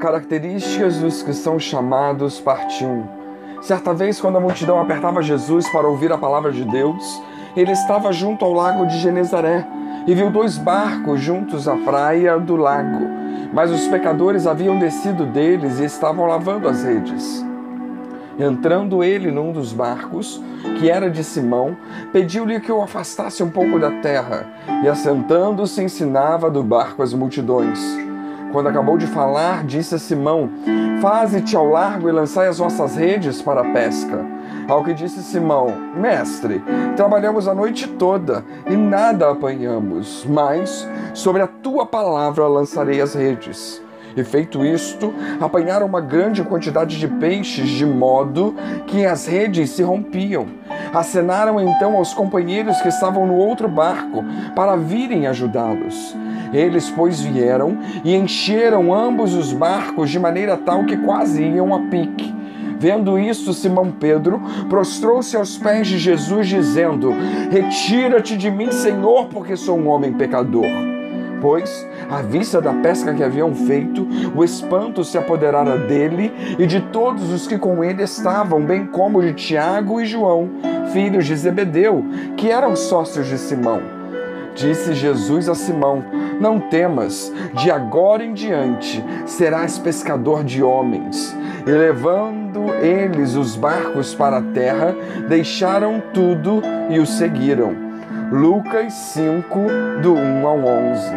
Características dos que são chamados, parte 1. Certa vez, quando a multidão apertava Jesus para ouvir a palavra de Deus, ele estava junto ao lago de Genezaré e viu dois barcos juntos à praia do lago. Mas os pecadores haviam descido deles e estavam lavando as redes. Entrando ele num dos barcos, que era de Simão, pediu-lhe que o afastasse um pouco da terra, e assentando-se ensinava do barco as multidões. Quando acabou de falar, disse a Simão: Faze-te ao largo e lançai as vossas redes para a pesca. Ao que disse Simão: Mestre, trabalhamos a noite toda e nada apanhamos, mas sobre a tua palavra lançarei as redes. E feito isto, apanharam uma grande quantidade de peixes, de modo que as redes se rompiam. Acenaram então aos companheiros que estavam no outro barco para virem ajudá-los. Eles, pois, vieram e encheram ambos os barcos de maneira tal que quase iam a pique. Vendo isso, Simão Pedro prostrou-se aos pés de Jesus, dizendo: Retira-te de mim, Senhor, porque sou um homem pecador. Pois, à vista da pesca que haviam feito, o espanto se apoderara dele e de todos os que com ele estavam, bem como de Tiago e João, filhos de Zebedeu, que eram sócios de Simão. Disse Jesus a Simão: Não temas, de agora em diante serás pescador de homens. E levando eles os barcos para a terra, deixaram tudo e o seguiram. Lucas 5, do 1 ao 11.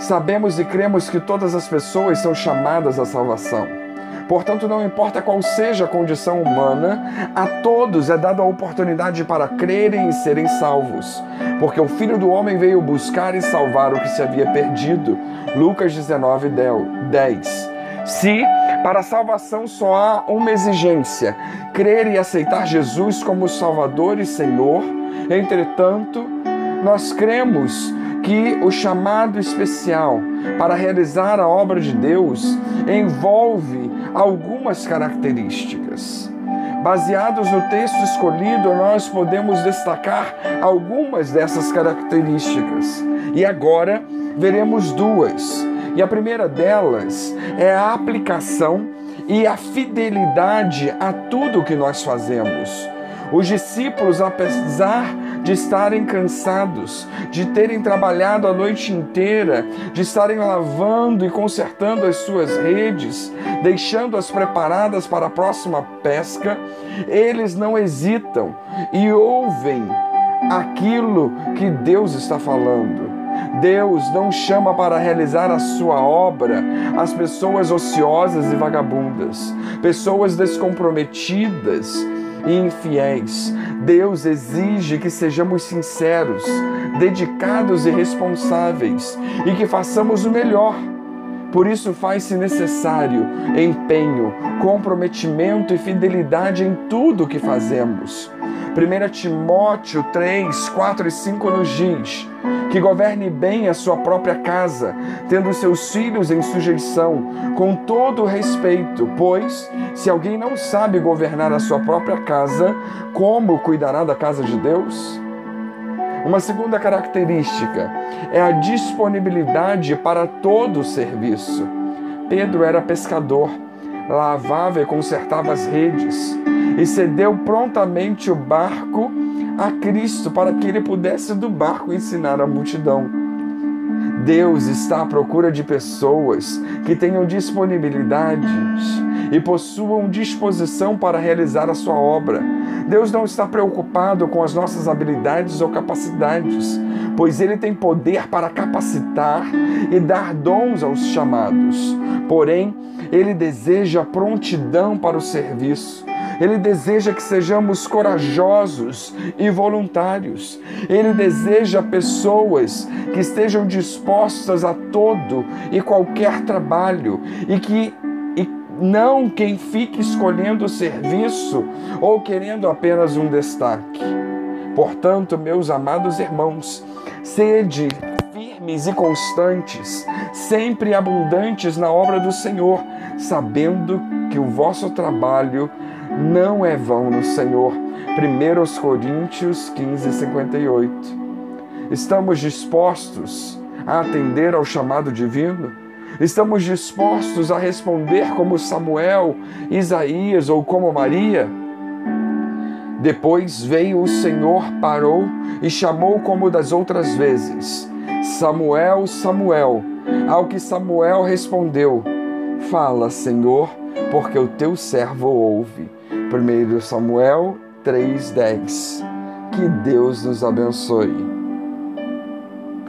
Sabemos e cremos que todas as pessoas são chamadas à salvação. Portanto, não importa qual seja a condição humana, a todos é dada a oportunidade para crerem e serem salvos. Porque o Filho do Homem veio buscar e salvar o que se havia perdido. Lucas 19, 10. Se para a salvação só há uma exigência: crer e aceitar Jesus como Salvador e Senhor, entretanto, nós cremos que o chamado especial para realizar a obra de Deus envolve algumas características. Baseados no texto escolhido, nós podemos destacar algumas dessas características. E agora veremos duas. E a primeira delas é a aplicação e a fidelidade a tudo que nós fazemos. Os discípulos, apesar de estarem cansados, de terem trabalhado a noite inteira, de estarem lavando e consertando as suas redes, deixando-as preparadas para a próxima pesca, eles não hesitam e ouvem aquilo que Deus está falando. Deus não chama para realizar a sua obra as pessoas ociosas e vagabundas, pessoas descomprometidas e infiéis. Deus exige que sejamos sinceros, dedicados e responsáveis e que façamos o melhor. Por isso faz-se necessário empenho, comprometimento e fidelidade em tudo o que fazemos. 1 Timóteo 3, 4 e 5 nos diz que governe bem a sua própria casa, tendo seus filhos em sujeição, com todo respeito, pois se alguém não sabe governar a sua própria casa, como cuidará da casa de Deus? Uma segunda característica é a disponibilidade para todo o serviço. Pedro era pescador, lavava e consertava as redes e cedeu prontamente o barco a Cristo para que ele pudesse do barco ensinar a multidão. Deus está à procura de pessoas que tenham disponibilidade e possuam disposição para realizar a sua obra. Deus não está preocupado com as nossas habilidades ou capacidades, pois Ele tem poder para capacitar e dar dons aos chamados. Porém, Ele deseja prontidão para o serviço. Ele deseja que sejamos corajosos e voluntários. Ele deseja pessoas que estejam dispostas a todo e qualquer trabalho e que e não quem fique escolhendo o serviço ou querendo apenas um destaque. Portanto, meus amados irmãos, sede firmes e constantes, sempre abundantes na obra do Senhor, sabendo que o vosso trabalho não é vão no Senhor. 1 Coríntios 15, 58. Estamos dispostos a atender ao chamado divino? Estamos dispostos a responder como Samuel, Isaías ou como Maria? Depois veio o Senhor, parou e chamou como das outras vezes: Samuel, Samuel. Ao que Samuel respondeu: Fala, Senhor, porque o teu servo ouve. 1 Samuel 3:10. Que Deus nos abençoe.